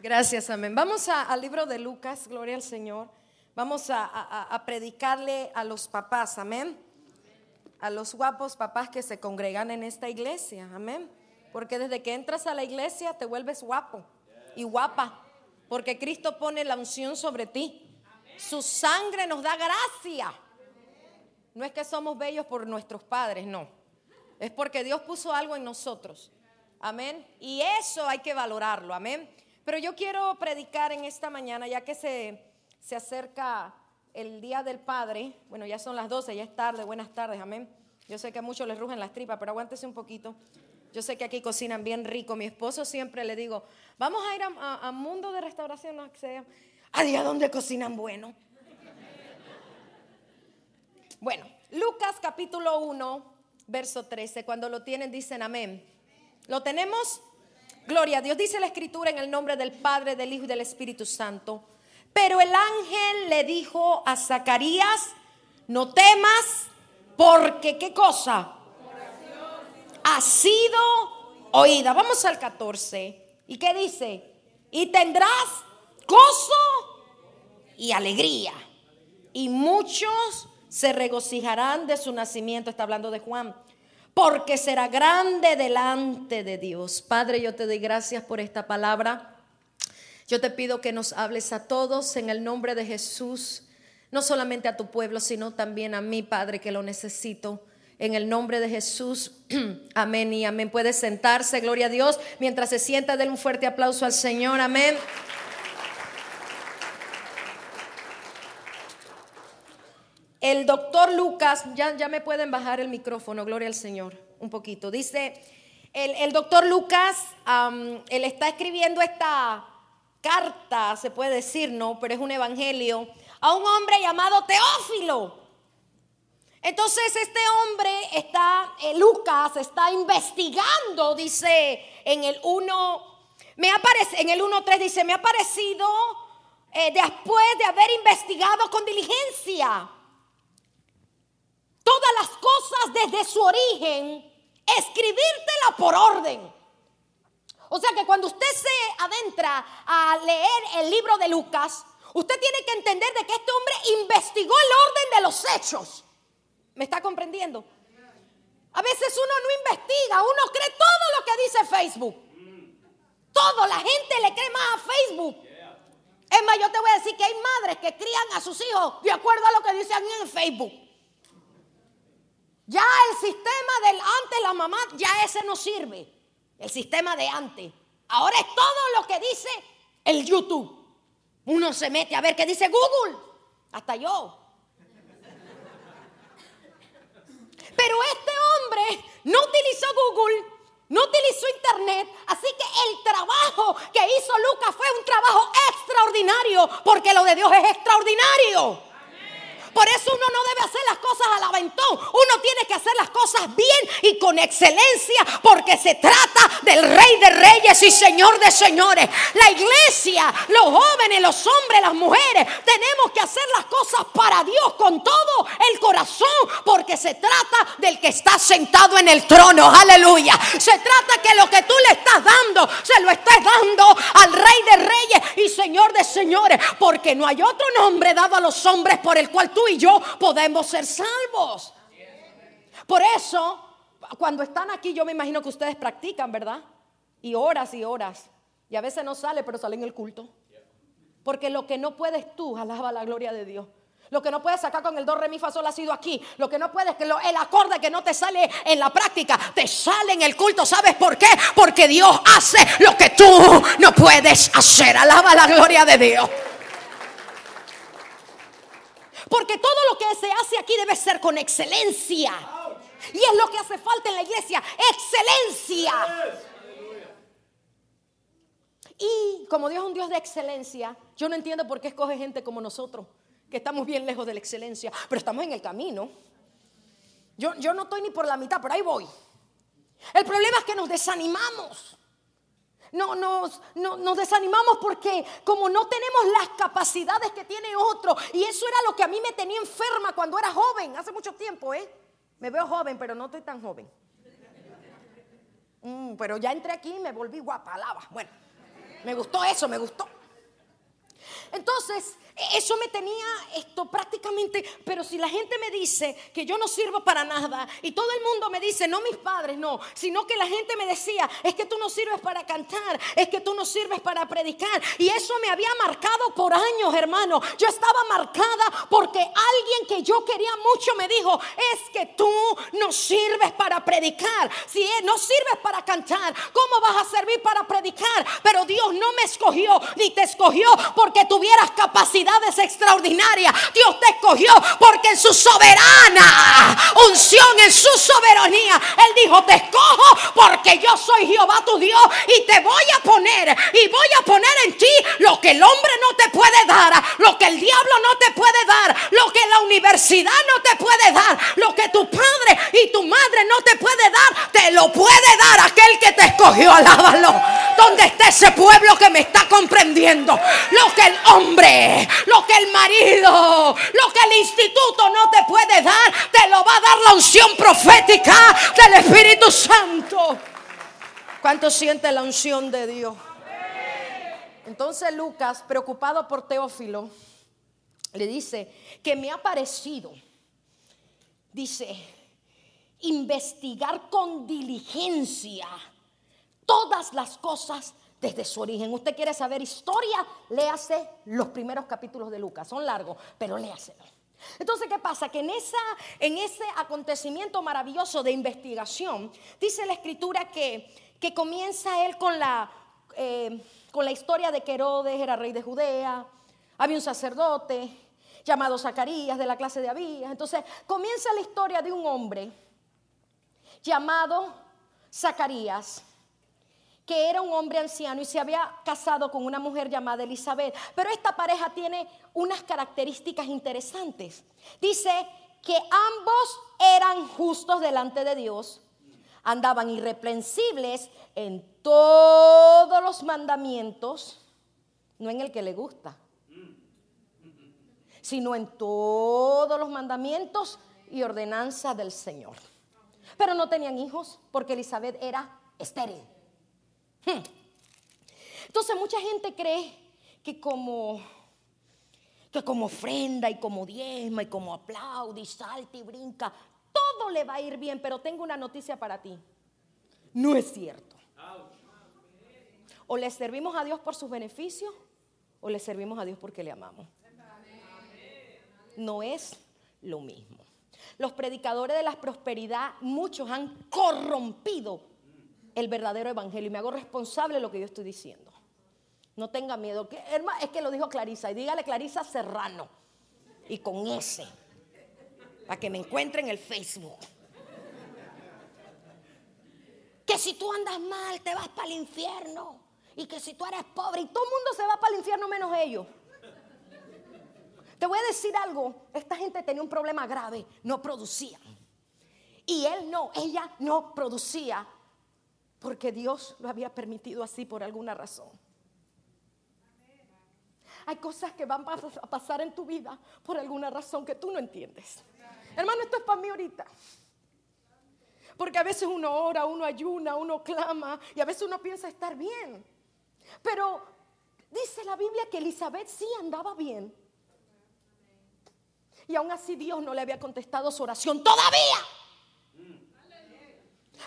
Gracias, amén. Vamos al libro de Lucas, gloria al Señor. Vamos a predicarle a los papás, amén. A los guapos papás que se congregan en esta iglesia, amén. Porque desde que entras a la iglesia te vuelves guapo y guapa. Porque Cristo pone la unción sobre ti. Su sangre nos da gracia. No es que somos bellos por nuestros padres, no. Es porque Dios puso algo en nosotros. Amén. Y eso hay que valorarlo. Amén. Pero yo quiero predicar en esta mañana, ya que se, se acerca el Día del Padre. Bueno, ya son las 12, ya es tarde. Buenas tardes. Amén. Yo sé que a muchos les rugen las tripas, pero aguántese un poquito. Yo sé que aquí cocinan bien rico. Mi esposo siempre le digo, vamos a ir a, Mundo de Restauración, no sea. A día donde cocinan bueno. Bueno, Lucas capítulo 1, verso 13. Cuando lo tienen, dicen amén. ¿Lo tenemos? Gloria a Dios. Dice la escritura en el nombre del Padre, del Hijo y del Espíritu Santo. Pero el ángel le dijo a Zacarías, no temas, porque qué cosa ha sido oída. Vamos al 14. ¿Y qué dice? Y tendrás gozo y alegría. Y muchos se regocijarán de su nacimiento. Está hablando de Juan. Porque será grande delante de Dios. Padre, yo te doy gracias por esta palabra. Yo te pido que nos hables a todos en el nombre de Jesús. No solamente a tu pueblo, sino también a mí, Padre, que lo necesito. En el nombre de Jesús, amén y amén. Puede sentarse, gloria a Dios. Mientras se sienta, denle un fuerte aplauso al Señor, amén. El doctor Lucas, ya, ya me pueden bajar el micrófono, gloria al Señor, un poquito. Dice, el, el doctor Lucas, él está escribiendo esta carta, se puede decir, ¿no? Pero es un evangelio, a un hombre llamado Teófilo. Entonces este hombre está, eh, Lucas está investigando, dice en el 1, me aparece, en el 1.3 dice, me ha parecido eh, después de haber investigado con diligencia las cosas desde su origen, escribírtela por orden. O sea que cuando usted se adentra a leer el libro de Lucas, usted tiene que entender de que este hombre investigó el orden de los hechos. ¿Me está comprendiendo? A veces uno no investiga, uno cree todo lo que dice Facebook. Todo, la gente le cree más a Facebook. Es más, yo te voy a decir que hay madres que crían a sus hijos de acuerdo a lo que dicen en Facebook. Ya el sistema del antes, la mamá, ya ese no sirve. El sistema de antes. Ahora es todo lo que dice el YouTube. Uno se mete a ver qué dice Google. Hasta yo. Pero este hombre no utilizó Google, no utilizó Internet, así que el trabajo que hizo Lucas fue un trabajo extraordinario, porque lo de Dios es extraordinario. Por eso uno no debe hacer las cosas al aventón. Uno tiene que hacer las cosas bien y con excelencia porque se trata del Rey de Reyes y Señor de Señores. La iglesia, los jóvenes, los hombres, las mujeres, tenemos que hacer las cosas para Dios con todo el corazón porque se trata del que está sentado en el trono. Aleluya. Se trata que lo que tú le estás dando, se lo estás dando al Rey de Reyes y Señor de Señores. Porque no hay otro nombre dado a los hombres por el cual tú y yo podemos ser salvos. Por eso, cuando están aquí, yo me imagino que ustedes practican, ¿verdad? Y horas y horas. Y a veces no sale, pero sale en el culto. Porque lo que no puedes tú, alaba la gloria de Dios. Lo que no puedes sacar con el do, re, mi, sol ha sido aquí. Lo que no puedes, que lo- el acorde que no te sale en la práctica, te sale en el culto. ¿Sabes por qué? Porque Dios hace lo que tú no puedes hacer. Alaba la gloria de Dios. Porque todo lo que se hace aquí debe ser con excelencia. Y es lo que hace falta en la iglesia, excelencia. Y como Dios es un Dios de excelencia, yo no entiendo por qué escoge gente como nosotros, que estamos bien lejos de la excelencia, pero estamos en el camino. Yo, yo no estoy ni por la mitad, pero ahí voy. El problema es que nos desanimamos. No, nos, no- nos desanimamos porque como no tenemos las capacidades que tiene otro, y eso era lo que a mí me tenía enferma cuando era joven, hace mucho tiempo, ¿eh? Me veo joven, pero no estoy tan joven. Mm, pero ya entré aquí y me volví guapa, alaba. Bueno, Me gustó eso, me gustó. Entonces, eso me tenía esto prácticamente, pero si la gente me dice que yo no sirvo para nada y todo el mundo me dice, no mis padres, no, sino que la gente me decía, es que tú no sirves para cantar, es que tú no sirves para predicar. Y eso me había marcado por años, hermano. Yo estaba marcada porque alguien que yo quería mucho me dijo, es que tú no sirves para predicar. Si no sirves para cantar, ¿cómo vas a servir para predicar? Pero Dios no me escogió ni te escogió porque tuvieras capacidad extraordinarias. Dios te escogió porque en su soberana unción, en su soberanía, Él dijo, te escojo porque yo soy Jehová tu Dios y te voy a poner y voy a poner en ti lo que el hombre no te puede dar, lo que el diablo no te puede dar, lo que la universidad no te puede dar, lo que tu padre y tu madre no te puede dar, te lo puede dar aquel que te escogió, alábalo. Donde está ese pueblo que me está comprendiendo? Lo que el hombre lo que el marido, lo que el instituto no te puede dar, te lo va a dar la unción profética del Espíritu Santo. ¿Cuánto siente la unción de Dios? Entonces Lucas, preocupado por Teófilo, le dice que me ha parecido, dice, investigar con diligencia todas las cosas desde su origen. Usted quiere saber historia, léase los primeros capítulos de Lucas. Son largos, pero léaselo. Entonces, ¿qué pasa? Que en, esa, en ese acontecimiento maravilloso de investigación, dice la escritura que, que comienza él con la, eh, con la historia de que Herodes era rey de Judea, había un sacerdote llamado Zacarías de la clase de Abías. Entonces, comienza la historia de un hombre llamado Zacarías que era un hombre anciano y se había casado con una mujer llamada Elizabeth. Pero esta pareja tiene unas características interesantes. Dice que ambos eran justos delante de Dios, andaban irreprensibles en todos los mandamientos, no en el que le gusta, sino en todos los mandamientos y ordenanzas del Señor. Pero no tenían hijos porque Elizabeth era estéril. Hmm. Entonces mucha gente cree que como que como ofrenda y como diezma y como aplaude y salta y brinca, todo le va a ir bien, pero tengo una noticia para ti. No es cierto. O le servimos a Dios por sus beneficios o le servimos a Dios porque le amamos. No es lo mismo. Los predicadores de la prosperidad, muchos han corrompido el verdadero evangelio y me hago responsable de lo que yo estoy diciendo. No tenga miedo. Que, es que lo dijo Clarisa. Y dígale Clarisa Serrano. Y con ese. Para que me encuentre en el Facebook. Que si tú andas mal, te vas para el infierno. Y que si tú eres pobre, y todo el mundo se va para el infierno menos ellos. Te voy a decir algo. Esta gente tenía un problema grave. No producía. Y él no, ella no producía porque Dios lo había permitido así por alguna razón. Hay cosas que van a pasar en tu vida por alguna razón que tú no entiendes. Hermano, esto es para mí ahorita. Porque a veces uno ora, uno ayuna, uno clama y a veces uno piensa estar bien. Pero dice la Biblia que Elizabeth sí andaba bien. Y aún así Dios no le había contestado su oración todavía.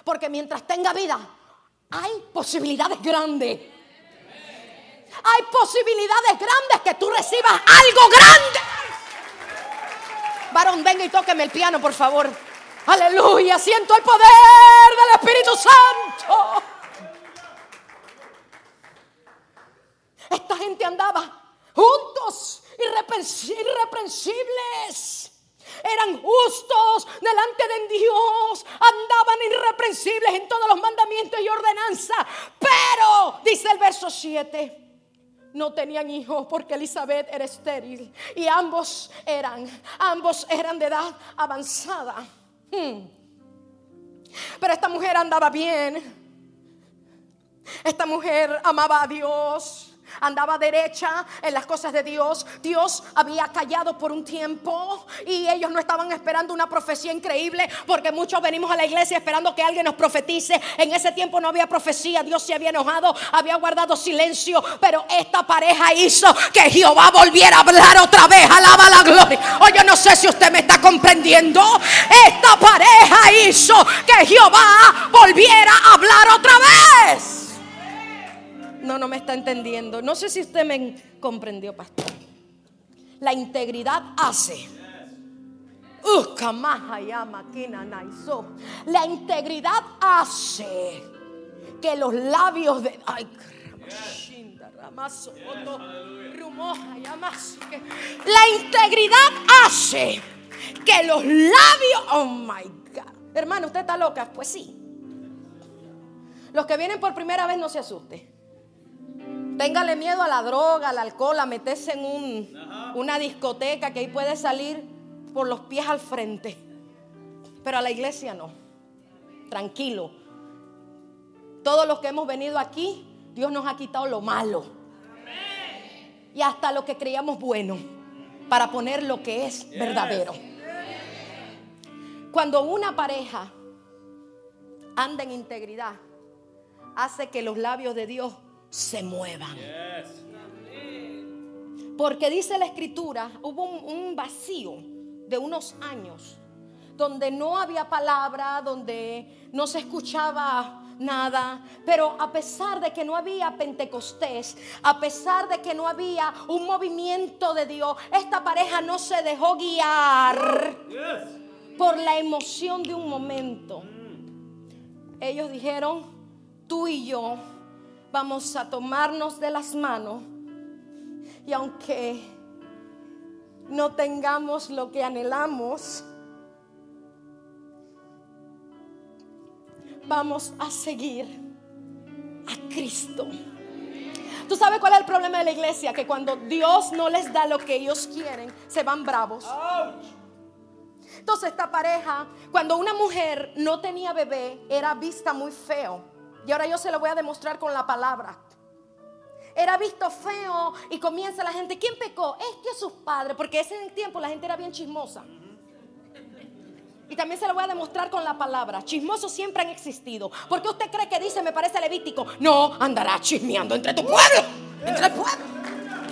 Porque mientras tenga vida, hay posibilidades grandes. Hay posibilidades grandes que tú recibas algo grande. Varón, venga y tóqueme el piano, por favor. Aleluya, siento el poder del Espíritu Santo. Esta gente andaba juntos, irreprensibles eran justos delante de Dios, andaban irreprensibles en todos los mandamientos y ordenanzas. Pero, dice el verso 7, no tenían hijos porque Elizabeth era estéril y ambos eran, ambos eran de edad avanzada. Hmm. Pero esta mujer andaba bien. Esta mujer amaba a Dios andaba derecha en las cosas de Dios. Dios había callado por un tiempo y ellos no estaban esperando una profecía increíble porque muchos venimos a la iglesia esperando que alguien nos profetice. En ese tiempo no había profecía, Dios se había enojado, había guardado silencio, pero esta pareja hizo que Jehová volviera a hablar otra vez. Alaba la gloria. O yo no sé si usted me está comprendiendo. Esta pareja hizo que Jehová volviera a hablar otra vez. No, no me está entendiendo. No sé si usted me comprendió, pastor. La integridad hace. La integridad hace que los labios de. Ay, la integridad hace que los labios. Oh my God. Hermano, ¿usted está loca? Pues sí. Los que vienen por primera vez no se asuste. Téngale miedo a la droga, al alcohol, a meterse en un, una discoteca que ahí puede salir por los pies al frente. Pero a la iglesia no. Tranquilo. Todos los que hemos venido aquí, Dios nos ha quitado lo malo. Y hasta lo que creíamos bueno. Para poner lo que es verdadero. Cuando una pareja anda en integridad, hace que los labios de Dios se muevan. Porque dice la escritura, hubo un, vacío de unos años donde no había palabra, donde no se escuchaba nada. Pero a pesar de que no había Pentecostés, a pesar de que no había un movimiento de Dios, esta pareja no se dejó guiar por la emoción de un momento. Ellos dijeron, tú y yo vamos a tomarnos de las manos y aunque no tengamos lo que anhelamos, vamos a seguir a Cristo. ¿Tú sabes cuál es el problema de la iglesia? Que cuando Dios no les da lo que ellos quieren, se van bravos. Entonces esta pareja, cuando una mujer no tenía bebé, era vista muy feo. Y ahora yo se lo voy a demostrar con la palabra. Era visto feo y comienza la gente, ¿quién pecó? Es que sus padres, porque ese tiempo la gente era bien chismosa. Y también se lo voy a demostrar con la palabra. Chismosos siempre han existido. ¿Por qué usted cree que dice, me parece levítico? No, andará chismeando entre tu pueblo. Entre el pueblo.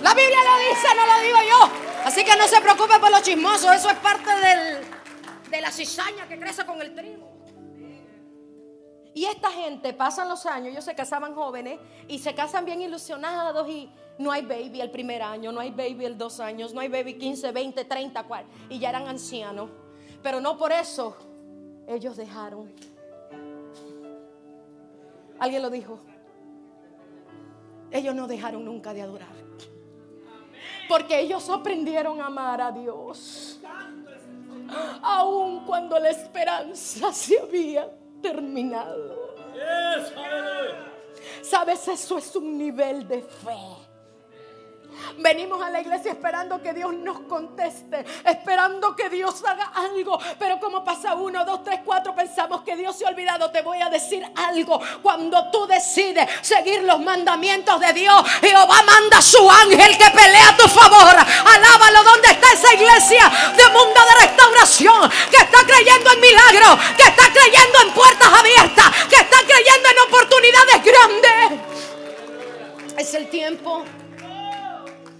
La Biblia lo dice, no lo digo yo. Así que no se preocupe por los chismosos. Eso es parte de la cizaña que crece con el trigo. Y esta gente pasan los años, ellos se casaban jóvenes y se casan bien ilusionados y no hay baby el primer año, no hay baby el dos años, no hay baby 15, 20, 30, cual, y ya eran ancianos. Pero no por eso ellos dejaron. Alguien lo dijo. Ellos no dejaron nunca de adorar. Porque ellos aprendieron a amar a Dios. Aun cuando la esperanza se había terminado. Sabes, eso es un nivel de fe. Venimos a la iglesia esperando que Dios nos conteste, esperando que Dios haga algo. Pero como pasa uno, dos, tres, cuatro, pensamos que Dios se ha olvidado. Te voy a decir algo. Cuando tú decides seguir los mandamientos de Dios, Jehová manda a su ángel que pelea a tu favor. Alábalo. ¿Dónde está esa iglesia de mundo de restauración? Que está creyendo en milagros, que está creyendo en puertas abiertas, que está creyendo en oportunidades grandes. Es el tiempo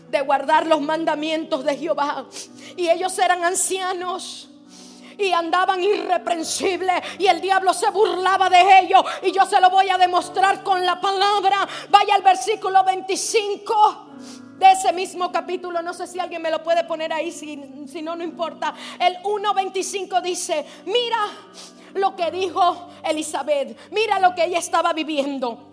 de guardar los mandamientos de Jehová. Y ellos eran ancianos y andaban irreprensibles y el diablo se burlaba de ellos y yo se lo voy a demostrar con la palabra. Vaya al versículo 25 de ese mismo capítulo, no sé si alguien me lo puede poner ahí, si, si no, no importa. El 1.25 dice, mira lo que dijo Elizabeth, mira lo que ella estaba viviendo.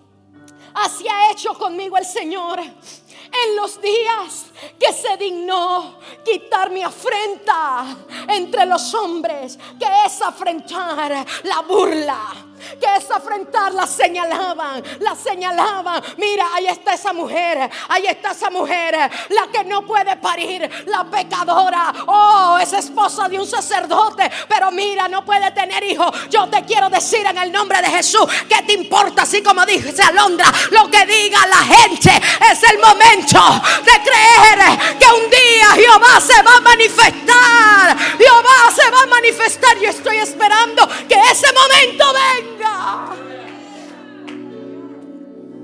Así ha hecho conmigo el Señor. En los días que se dignó quitar mi afrenta entre los hombres, que es afrentar la burla que es afrentar, la señalaban, la señalaban. Mira, ahí está esa mujer, ahí está esa mujer, la que no puede parir, la pecadora. Oh, es esposa de un sacerdote, pero mira, no puede tener hijos. Yo te quiero decir en el nombre de Jesús, que te importa, así como dice Alondra, lo que diga la gente. es el momento de creer que un día Jehová se va a manifestar. Jehová se va a manifestar. Yo estoy esperando que ese momento venga.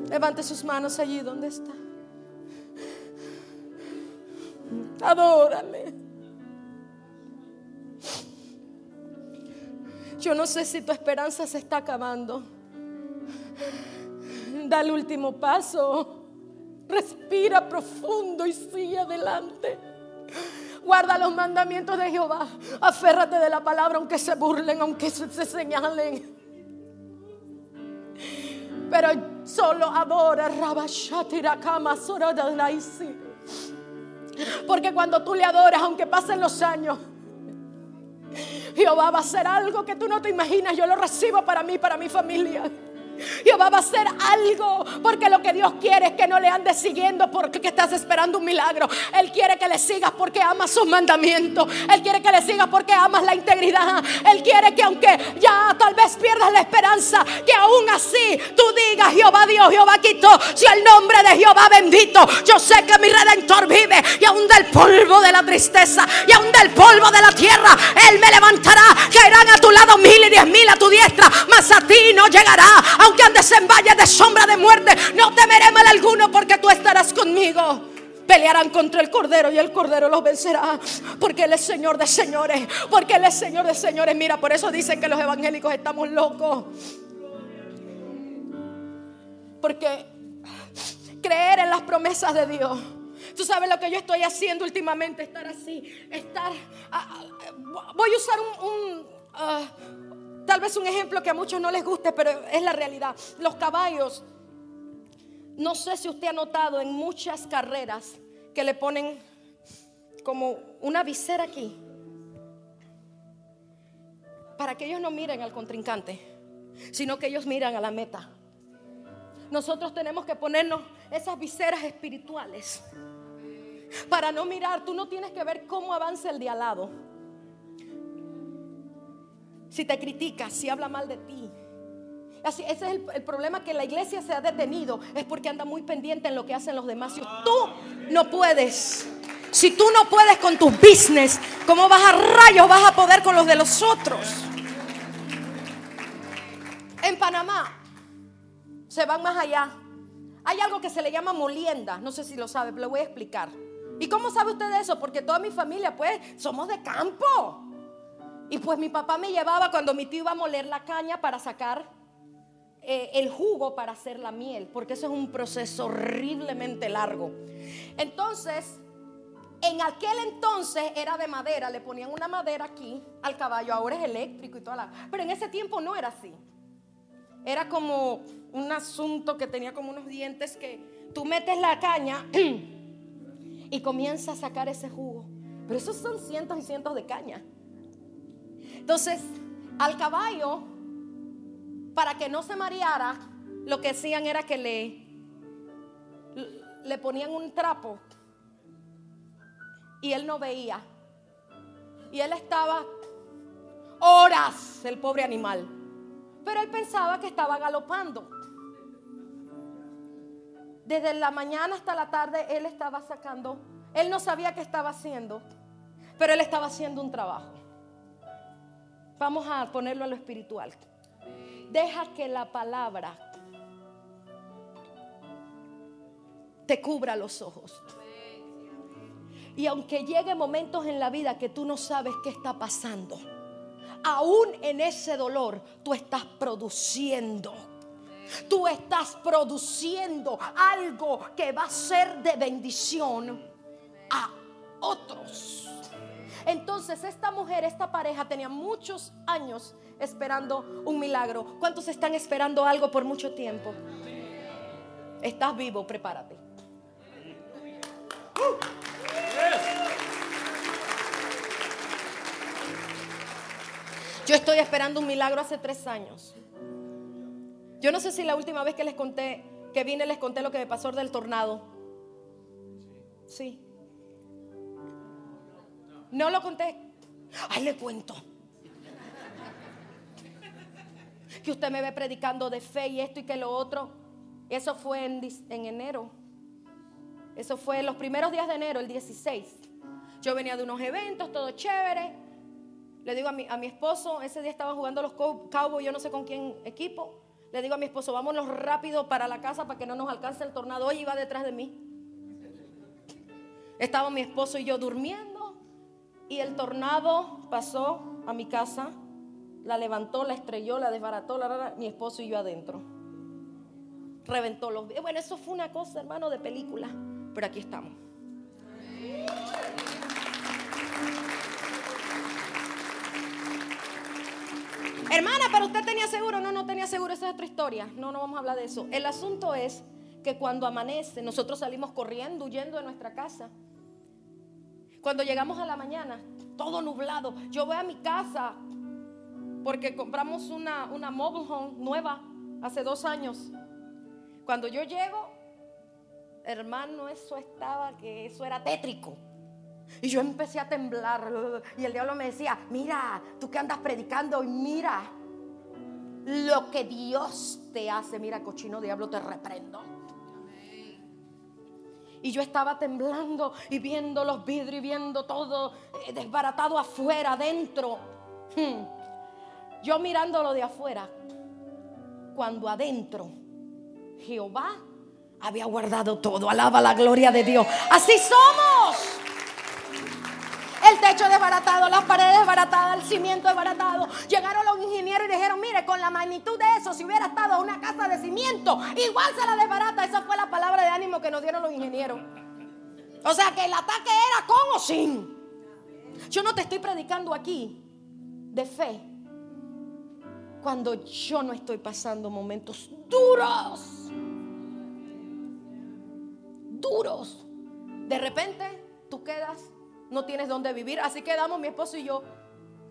Levante sus manos allí donde está. Adórale. Yo no sé si tu esperanza se está acabando. Da el último paso. Respira profundo y sigue adelante. Guarda los mandamientos de Jehová. Aférrate de la palabra aunque se burlen, aunque se, señalen. Pero solo adora Porque cuando tú le adoras, aunque pasen los años, Jehová va a hacer algo que tú no te imaginas. Yo lo recibo para mí, para mi familia. Jehová va a hacer algo porque lo que Dios quiere es que no le andes siguiendo porque estás esperando un milagro. Él quiere que le sigas porque amas sus mandamientos. Él quiere que le sigas porque amas la integridad. Él quiere que aunque ya tal vez pierdas la esperanza, que aún así tú digas Jehová Dios, Jehová quitó, si el nombre de Jehová bendito, yo sé que mi redentor vive y aún del polvo de la tristeza y aún del polvo de la tierra, Él me levantará. Caerán a tu lado mil y diez mil a tu diestra, mas a ti no llegará aunque andes en valle de sombra de muerte, no temeré mal alguno porque tú estarás conmigo. Pelearán contra el Cordero y el Cordero los vencerá. Porque Él es Señor de señores. Porque Él es Señor de señores. Mira, por eso dicen que los evangélicos estamos locos. Porque creer en las promesas de Dios. Tú sabes lo que yo estoy haciendo últimamente, estar así, estar... Ah, ah, voy a usar un... Ah, Tal vez un ejemplo que a muchos no les guste, pero es la realidad. Los caballos, no sé si usted ha notado en muchas carreras que le ponen como una visera aquí, para que ellos no miren al contrincante, sino que ellos miran a la meta. Nosotros tenemos que ponernos esas viseras espirituales para no mirar. Tú no tienes que ver cómo avanza el de al lado si te critica, si habla mal de ti. Así, ese es el, problema que la iglesia se ha detenido, es porque anda muy pendiente en lo que hacen los demás. Si tú no puedes, si tú no puedes con tus business, ¿cómo vas a rayos vas a poder con los de los otros? En Panamá se van más allá. Hay algo que se le llama molienda, no sé si lo sabe, pero lo voy a explicar. ¿Y cómo sabe usted eso? Porque toda mi familia, pues, somos de campo. Y pues mi papá me llevaba cuando mi tío iba a moler la caña para sacar eh, el jugo para hacer la miel, porque eso es un proceso horriblemente largo. Entonces, en aquel entonces era de madera, le ponían una madera aquí al caballo, ahora es eléctrico y toda la... Pero en ese tiempo no era así. Era como un asunto que tenía como unos dientes que tú metes la caña y comienzas a sacar ese jugo. Pero esos son cientos y cientos de cañas. Entonces, al caballo, para que no se mareara, lo que hacían era que le, le ponían un trapo y él no veía. Y él estaba horas, el pobre animal. Pero él pensaba que estaba galopando. Desde la mañana hasta la tarde él estaba sacando, él no sabía qué estaba haciendo, pero él estaba haciendo un trabajo. Vamos a ponerlo a lo espiritual. Deja que la palabra te cubra los ojos. Y aunque llegue momentos en la vida que tú no sabes qué está pasando, aún en ese dolor tú estás produciendo. Tú estás produciendo algo que va a ser de bendición a otros. Entonces esta mujer, esta pareja tenía muchos años esperando un milagro. ¿Cuántos están esperando algo por mucho tiempo? Estás vivo, prepárate. Yo estoy esperando un milagro hace tres años. Yo no sé si la última vez que les conté, que vine, les conté lo que me pasó del tornado. Sí. No lo conté. Ahí le cuento. Que usted me ve predicando de fe y esto y que lo otro. Eso fue en, en enero. Eso fue los primeros días de enero, el 16. Yo venía de unos eventos, todo chévere. Le digo a mi, a mi esposo, ese día estaban jugando los Cowboys, yo no sé con quién equipo. Le digo a mi esposo, vámonos rápido para la casa para que no nos alcance el tornado. Hoy iba detrás de mí. Estaba mi esposo y yo durmiendo y el tornado pasó a mi casa, la levantó, la estrelló, la desbarató, la, mi esposo y yo adentro. Reventó los... Bueno, eso fue una cosa, hermano, de película, pero aquí estamos. Hermana, pero usted tenía seguro. No, no tenía seguro. Esa es otra historia. No, no vamos a hablar de eso. El asunto es que cuando amanece, nosotros salimos corriendo, huyendo de nuestra casa. Cuando llegamos a la mañana, todo nublado. Yo voy a mi casa porque compramos una, una mobile home nueva hace dos años. Cuando yo llego, hermano, eso estaba, que eso era tétrico. Y yo empecé a temblar. Y el diablo me decía, mira, tú que andas predicando y mira lo que Dios te hace. Mira, cochino diablo, te reprendo. Y yo estaba temblando y viendo los vidrios y viendo todo eh, desbaratado afuera, adentro. Hmm. Yo mirándolo de afuera, cuando adentro Jehová había guardado todo. Alaba la gloria de Dios. Así somos el techo desbaratado, las paredes desbaratadas, el cimiento desbaratado. Llegaron los ingenieros y dijeron, mire, con la magnitud de eso, si hubiera estado una casa de cimiento, igual se la desbarata. Esa fue la palabra de ánimo que nos dieron los ingenieros. O sea que el ataque era con o sin. Yo no te estoy predicando aquí de fe cuando yo no estoy pasando momentos duros. Duros. De repente tú quedas no tienes dónde vivir. Así quedamos mi esposo y yo.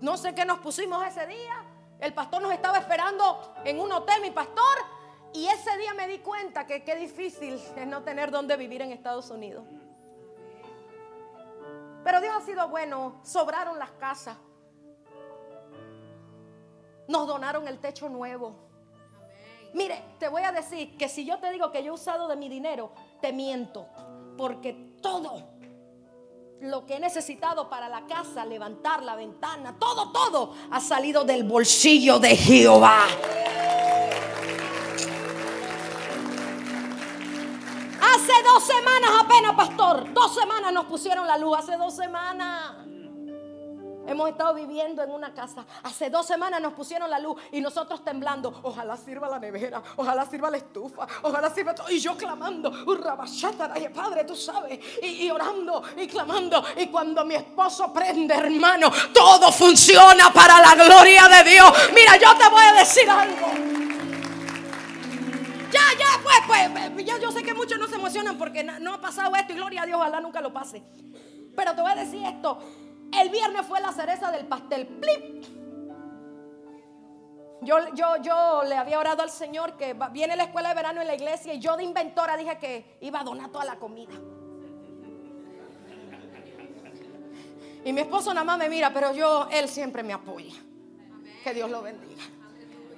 No sé qué nos pusimos ese día. El pastor nos estaba esperando en un hotel, mi pastor. Y ese día me di cuenta que qué difícil es no tener dónde vivir en Estados Unidos. Pero Dios ha sido bueno. Sobraron las casas. Nos donaron el techo nuevo. Mire, te voy a decir que si yo te digo que yo he usado de mi dinero, te miento. Porque todo lo que he necesitado para la casa, levantar la ventana, todo, todo ha salido del bolsillo de Jehová. Hace dos semanas apenas, pastor, dos semanas nos pusieron la luz, hace dos semanas. Hemos estado viviendo en una casa. Hace dos semanas nos pusieron la luz y nosotros temblando. Ojalá sirva la nevera, ojalá sirva la estufa, ojalá sirva todo. Y yo clamando, Padre, tú sabes. Y, orando y clamando. Y cuando mi esposo prende, hermano, todo funciona para la gloria de Dios. Mira, yo te voy a decir algo. Ya, ya, pues, pues, ya yo sé que muchos no se emocionan porque no ha pasado esto y gloria a Dios, ojalá nunca lo pase. Pero te voy a decir esto, el viernes fue la cereza del pastel. ¡Plip! Yo, yo, yo le había orado al Señor que viene la escuela de verano en la iglesia y yo de inventora dije que iba a donar toda la comida. Y mi esposo nada más me mira, pero yo, él siempre me apoya. Que Dios lo bendiga.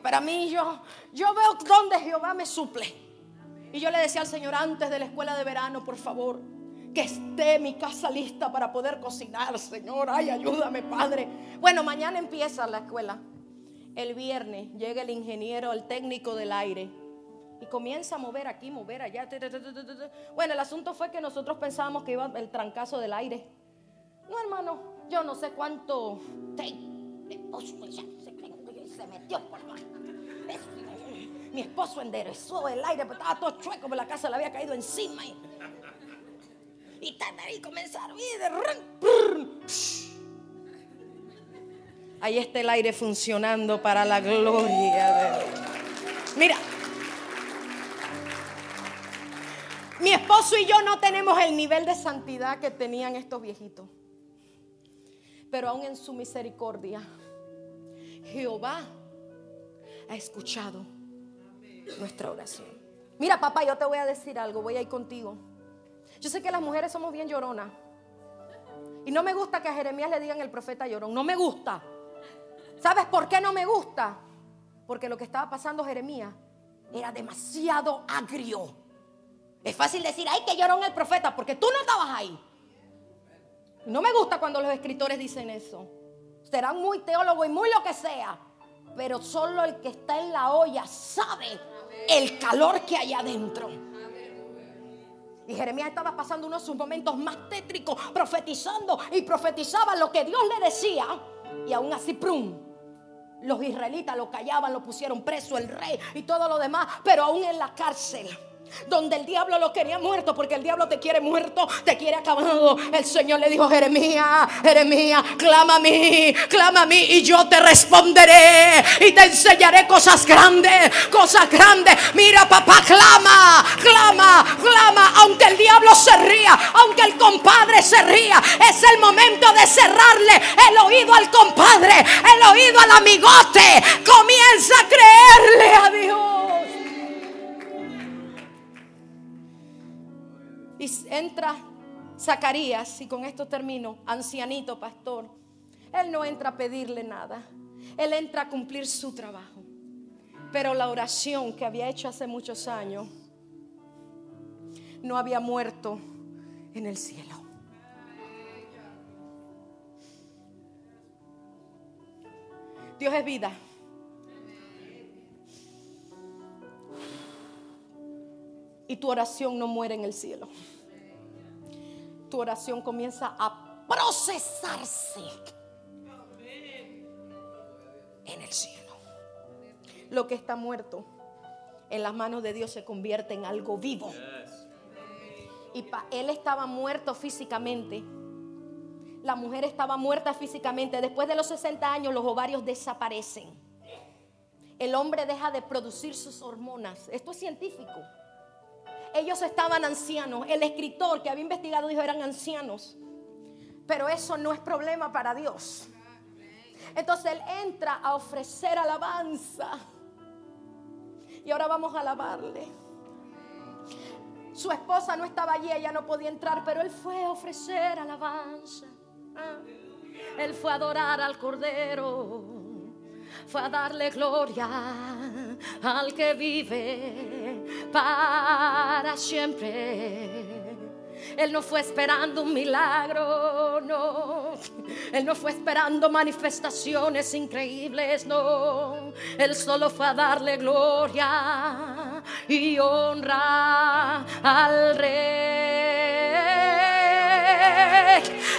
Para mí yo, yo veo donde Jehová me suple. Y yo le decía al Señor antes de la escuela de verano, por favor, que esté mi casa lista para poder cocinar, Señor. Ay, ayúdame, Padre. Bueno, mañana empieza la escuela. El viernes llega el ingeniero, el técnico del aire. Y comienza a mover aquí, mover allá. Bueno, el asunto fue que nosotros pensábamos que iba el trancazo del aire. No, hermano, yo no sé cuánto. Se metió por Mi esposo enderezó el aire, pero estaba todo chueco, pero la casa le había caído encima. Y, y comenzaron. Ahí está el aire funcionando para la gloria de Dios. Mira, mi esposo y yo no tenemos el nivel de santidad que tenían estos viejitos. Pero aún en su misericordia, Jehová ha escuchado nuestra oración. Mira, papá, yo te voy a decir algo, voy a ir contigo. Yo sé que las mujeres somos bien lloronas. Y no me gusta que a Jeremías le digan el profeta llorón. No me gusta. ¿Sabes por qué no me gusta? Porque lo que estaba pasando Jeremías era demasiado agrio. Es fácil decir, ay, que lloró el profeta, porque tú no estabas ahí. No me gusta cuando los escritores dicen eso. Serán muy teólogos y muy lo que sea. Pero solo el que está en la olla sabe el calor que hay adentro. Y Jeremías estaba pasando uno de sus momentos más tétricos, profetizando y profetizaba lo que Dios le decía. Y aún así, prum, los israelitas lo callaban, lo pusieron preso el rey y todo lo demás, pero aún en la cárcel donde el diablo lo quería muerto, porque el diablo te quiere muerto, te quiere acabado. El Señor le dijo, Jeremías, Jeremías, clama a mí, clama a mí y yo te responderé y te enseñaré cosas grandes, cosas grandes. Mira, papá, clama, clama, clama, aunque el diablo se ría, aunque el compadre se ría, es el momento de cerrarle el oído al compadre, el oído al amigote. Comienza a creerle a Dios. Y entra Zacarías, y con esto termino, ancianito pastor. Él no entra a pedirle nada. Él entra a cumplir su trabajo. Pero la oración que había hecho hace muchos años no había muerto en el cielo. Dios es vida. Y tu oración no muere en el cielo tu oración comienza a procesarse en el cielo. Lo que está muerto en las manos de Dios se convierte en algo vivo. Y él estaba muerto físicamente. La mujer estaba muerta físicamente. Después de los 60 años los ovarios desaparecen. El hombre deja de producir sus hormonas. Esto es científico ellos estaban ancianos. El escritor que había investigado dijo eran ancianos. Pero eso no es problema para Dios. Entonces él entra a ofrecer alabanza. Y ahora vamos a alabarle. Su esposa no estaba allí, ella no podía entrar, pero él fue a ofrecer alabanza. Ah. Él fue a adorar al Cordero fue a darle gloria al que vive para siempre. Él no fue esperando un milagro, no. Él no fue esperando manifestaciones increíbles, no. Él solo fue a darle gloria y honra al rey.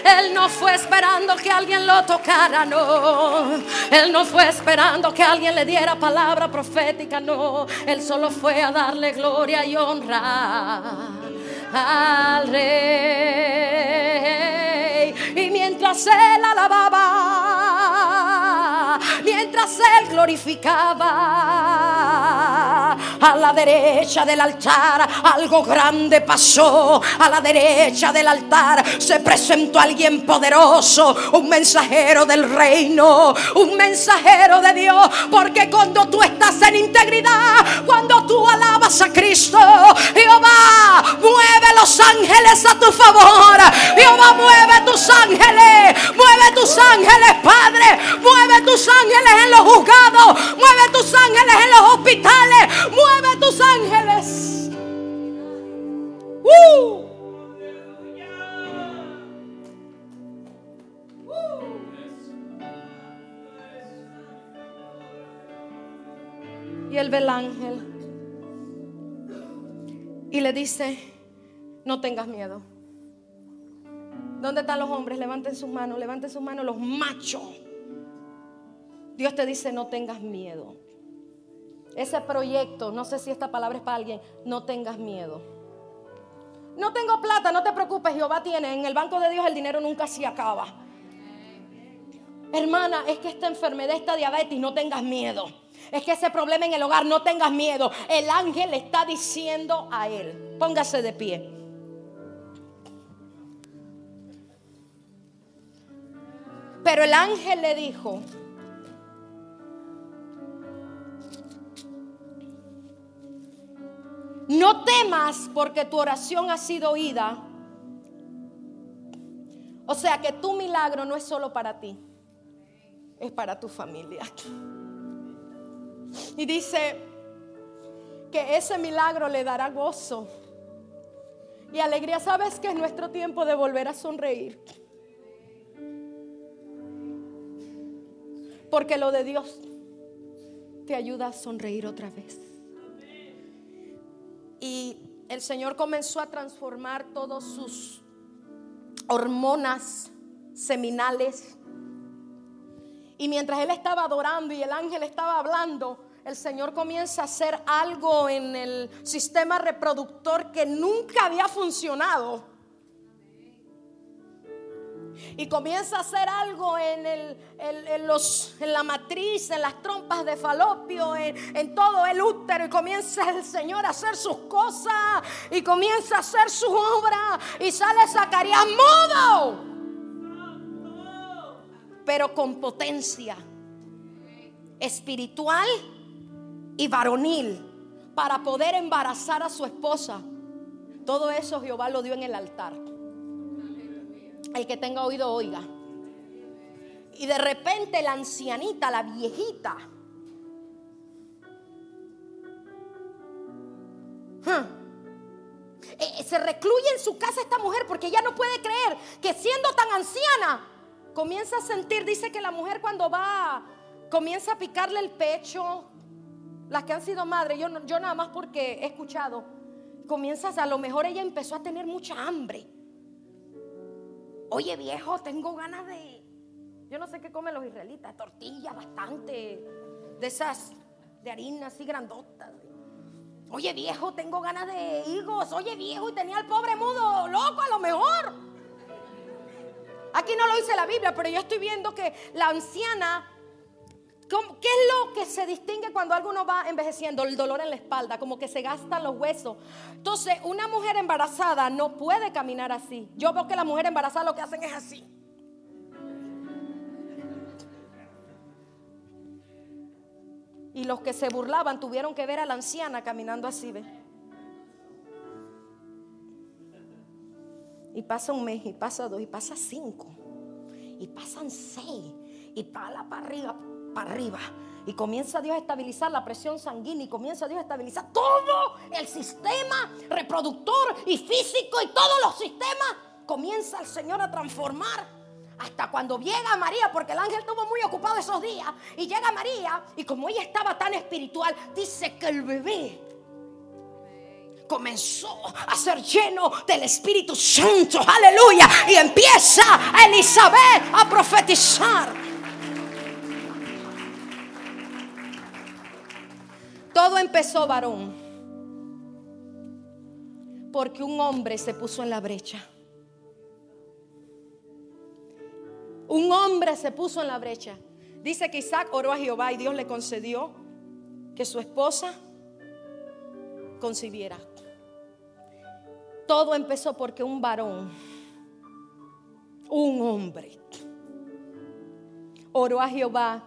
Él no fue esperando que alguien lo tocara, no. Él no fue esperando que alguien le diera palabra profética, no. Él solo fue a darle gloria y honra al rey. Y mientras él alababa, mientras él glorificaba, a la derecha del altar algo grande pasó. A la derecha del altar se presentó alguien poderoso, un mensajero del reino, un mensajero de Dios. Porque cuando tú estás en integridad, cuando tú alabas a Cristo, Jehová mueve los ángeles a tu favor. Jehová mueve tus ángeles, mueve tus ángeles, Padre, mueve tus ángeles en los juzgados, mueve tus ángeles en los hospitales, mueve tus ángeles. ¡Uh! Y él ve el ángel y le dice, no tengas miedo. ¿Dónde están los hombres? Levanten sus manos, levanten sus manos los machos. Dios te dice, no tengas miedo. Ese proyecto, no sé si esta palabra es para alguien, no tengas miedo. No tengo plata, no te preocupes, Jehová tiene. En el banco de Dios el dinero nunca se acaba. Hermana, es que esta enfermedad, esta diabetes, no tengas miedo. Es que ese problema en el hogar, no tengas miedo. El ángel le está diciendo a él, póngase de pie. Pero el ángel le dijo, Temas porque tu oración ha sido oída. O sea que tu milagro no es solo para ti, es para tu familia. Y dice que ese milagro le dará gozo Y alegría, ¿sabes que es nuestro tiempo de volver a sonreír? Porque lo de Dios te ayuda a sonreír otra vez. Y el Señor comenzó a transformar todos sus hormonas seminales. Y mientras él estaba adorando y el ángel estaba hablando, el Señor comienza a hacer algo en el sistema reproductor que nunca había funcionado y comienza a hacer algo en, el, los, en la matriz, en las trompas de falopio, en, todo el útero. Y comienza el Señor a hacer sus cosas y comienza a hacer su obra. Y sale Zacarías mudo, pero con potencia espiritual y varonil para poder embarazar a su esposa. Todo eso Jehová lo dio en el altar. El que tenga oído, oiga. Y de repente la ancianita, la viejita, eh, se recluye en su casa esta mujer porque ella no puede creer que siendo tan anciana, comienza a sentir, dice que la mujer cuando va, comienza a picarle el pecho, las que han sido madres, yo, yo nada más porque he escuchado, comienzas, a lo mejor ella empezó a tener mucha hambre. Oye viejo, tengo ganas de, yo no sé qué comen los israelitas, tortillas bastante, de esas de harina así grandotas. Oye viejo, tengo ganas de higos. Oye viejo, y tenía al pobre mudo loco a lo mejor. Aquí no lo dice la Biblia, pero yo estoy viendo que la anciana ¿Qué es lo que se distingue cuando alguno va envejeciendo? El dolor en la espalda, como que se gastan los huesos. Entonces, una mujer embarazada no puede caminar así. Yo veo que la mujer embarazada lo que hacen es así. Y los que se burlaban tuvieron que ver a la anciana caminando así, ¿ve? Y pasa un mes, y pasa dos, y pasa cinco, y pasan seis, y pala para arriba, para arriba. Y comienza Dios a estabilizar la presión sanguínea y comienza Dios a estabilizar todo el sistema reproductor y físico y todos los sistemas. Comienza el Señor a transformar. Hasta cuando llega María, porque el ángel estuvo muy ocupado esos días, y llega María, y como ella estaba tan espiritual, dice que el bebé comenzó a ser lleno del Espíritu Santo, aleluya, y empieza Elizabeth a profetizar. Todo empezó varón. Porque un hombre se puso en la brecha. Un hombre se puso en la brecha. Dice que Isaac oró a Jehová y Dios le concedió que su esposa concibiera. Todo empezó porque un varón, un hombre, oró a Jehová.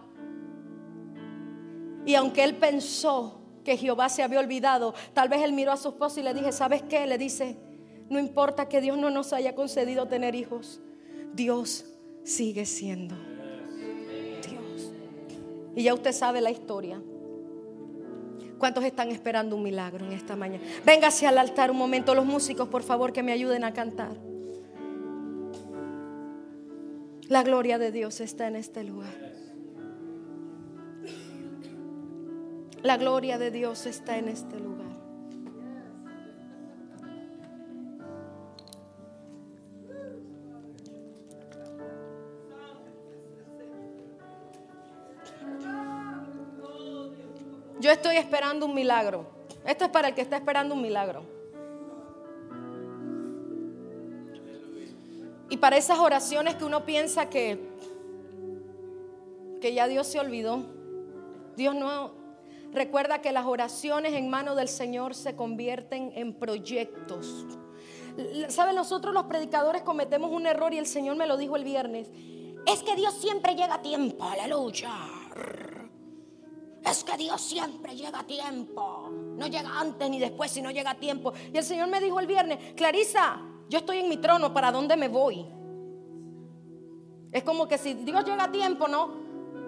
Y aunque él pensó que Jehová se había olvidado. Tal vez él miró a su esposo y le dije, ¿sabes qué? Le dice, no importa que Dios no nos haya concedido tener hijos, Dios sigue siendo Dios. Y ya usted sabe la historia. ¿Cuántos están esperando un milagro en esta mañana? Véngase al altar un momento, los músicos, por favor, que me ayuden a cantar. La gloria de Dios está en este lugar. La gloria de Dios está en este lugar. Yo estoy esperando un milagro. Esto es para el que está esperando un milagro. Y para esas oraciones que uno piensa que, que ya Dios se olvidó, Dios no, Recuerda que las oraciones en manos del Señor se convierten en proyectos. ¿Saben? Nosotros los predicadores cometemos un error y el Señor me lo dijo el viernes. Es que Dios siempre llega a tiempo, aleluya. Es que Dios siempre llega a tiempo. No llega antes ni después, sino llega a tiempo. Y el Señor me dijo el viernes, Clarisa, yo estoy en mi trono, ¿para dónde me voy? Es como que si Dios llega a tiempo, ¿no?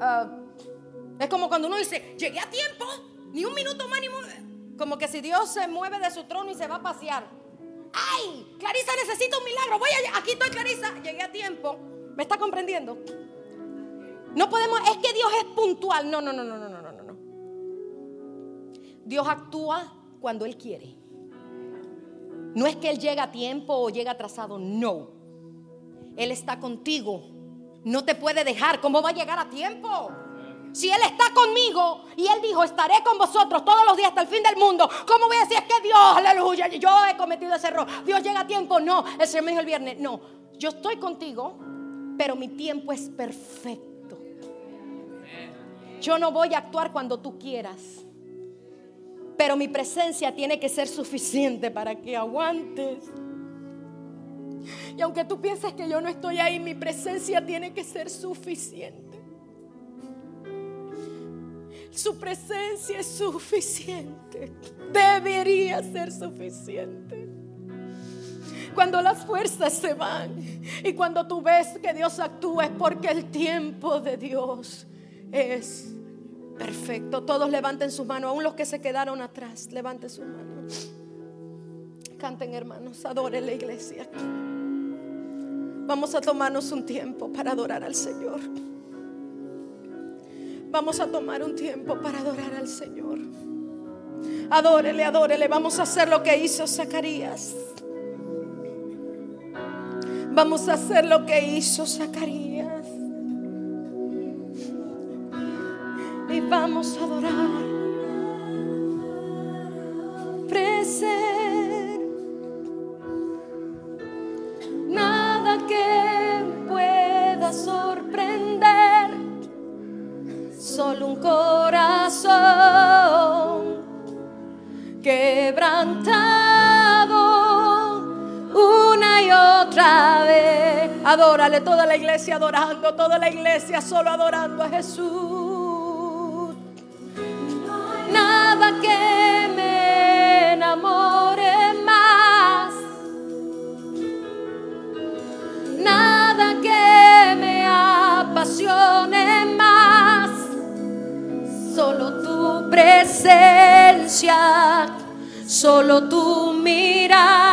Ah, es como cuando uno dice, llegué a tiempo, ni un minuto más, ni Como que si Dios se mueve de su trono y se va a pasear. ¡Ay! Clarisa necesita un milagro. Voy a, aquí estoy Clarisa. Llegué a tiempo. ¿Me está comprendiendo? No podemos, es que Dios es puntual. No, no, no, no, no, no, no, no. Dios actúa cuando Él quiere. No es que Él llega a tiempo o llega atrasado, no. Él está contigo. No te puede dejar. ¿Cómo va a llegar a tiempo? Si Él está conmigo y Él dijo, estaré con vosotros todos los días hasta el fin del mundo, ¿cómo voy a decir es que Dios, aleluya, yo he cometido ese error? Dios llega a tiempo. No, el Señor me dijo el viernes, no, yo estoy contigo, pero mi tiempo es perfecto. Yo no voy a actuar cuando tú quieras, pero mi presencia tiene que ser suficiente para que aguantes. Y aunque tú pienses que yo no estoy ahí, mi presencia tiene que ser suficiente. Su presencia es suficiente. Debería ser suficiente. Cuando las fuerzas se van y cuando tú ves que Dios actúa es porque el tiempo de Dios es perfecto. Todos levanten sus manos, aún los que se quedaron atrás, levanten sus manos. Canten hermanos, adoren la iglesia. Vamos a tomarnos un tiempo para adorar al Señor. Vamos a tomar un tiempo para adorar al Señor. Adórele, adórele. Vamos a hacer lo que hizo Zacarías. Vamos a hacer lo que hizo Zacarías. Y vamos a adorar. Preser. Solo un corazón quebrantado una y otra vez. Adórale toda la iglesia adorando, toda la iglesia solo adorando a Jesús. Nada que solo tu mirada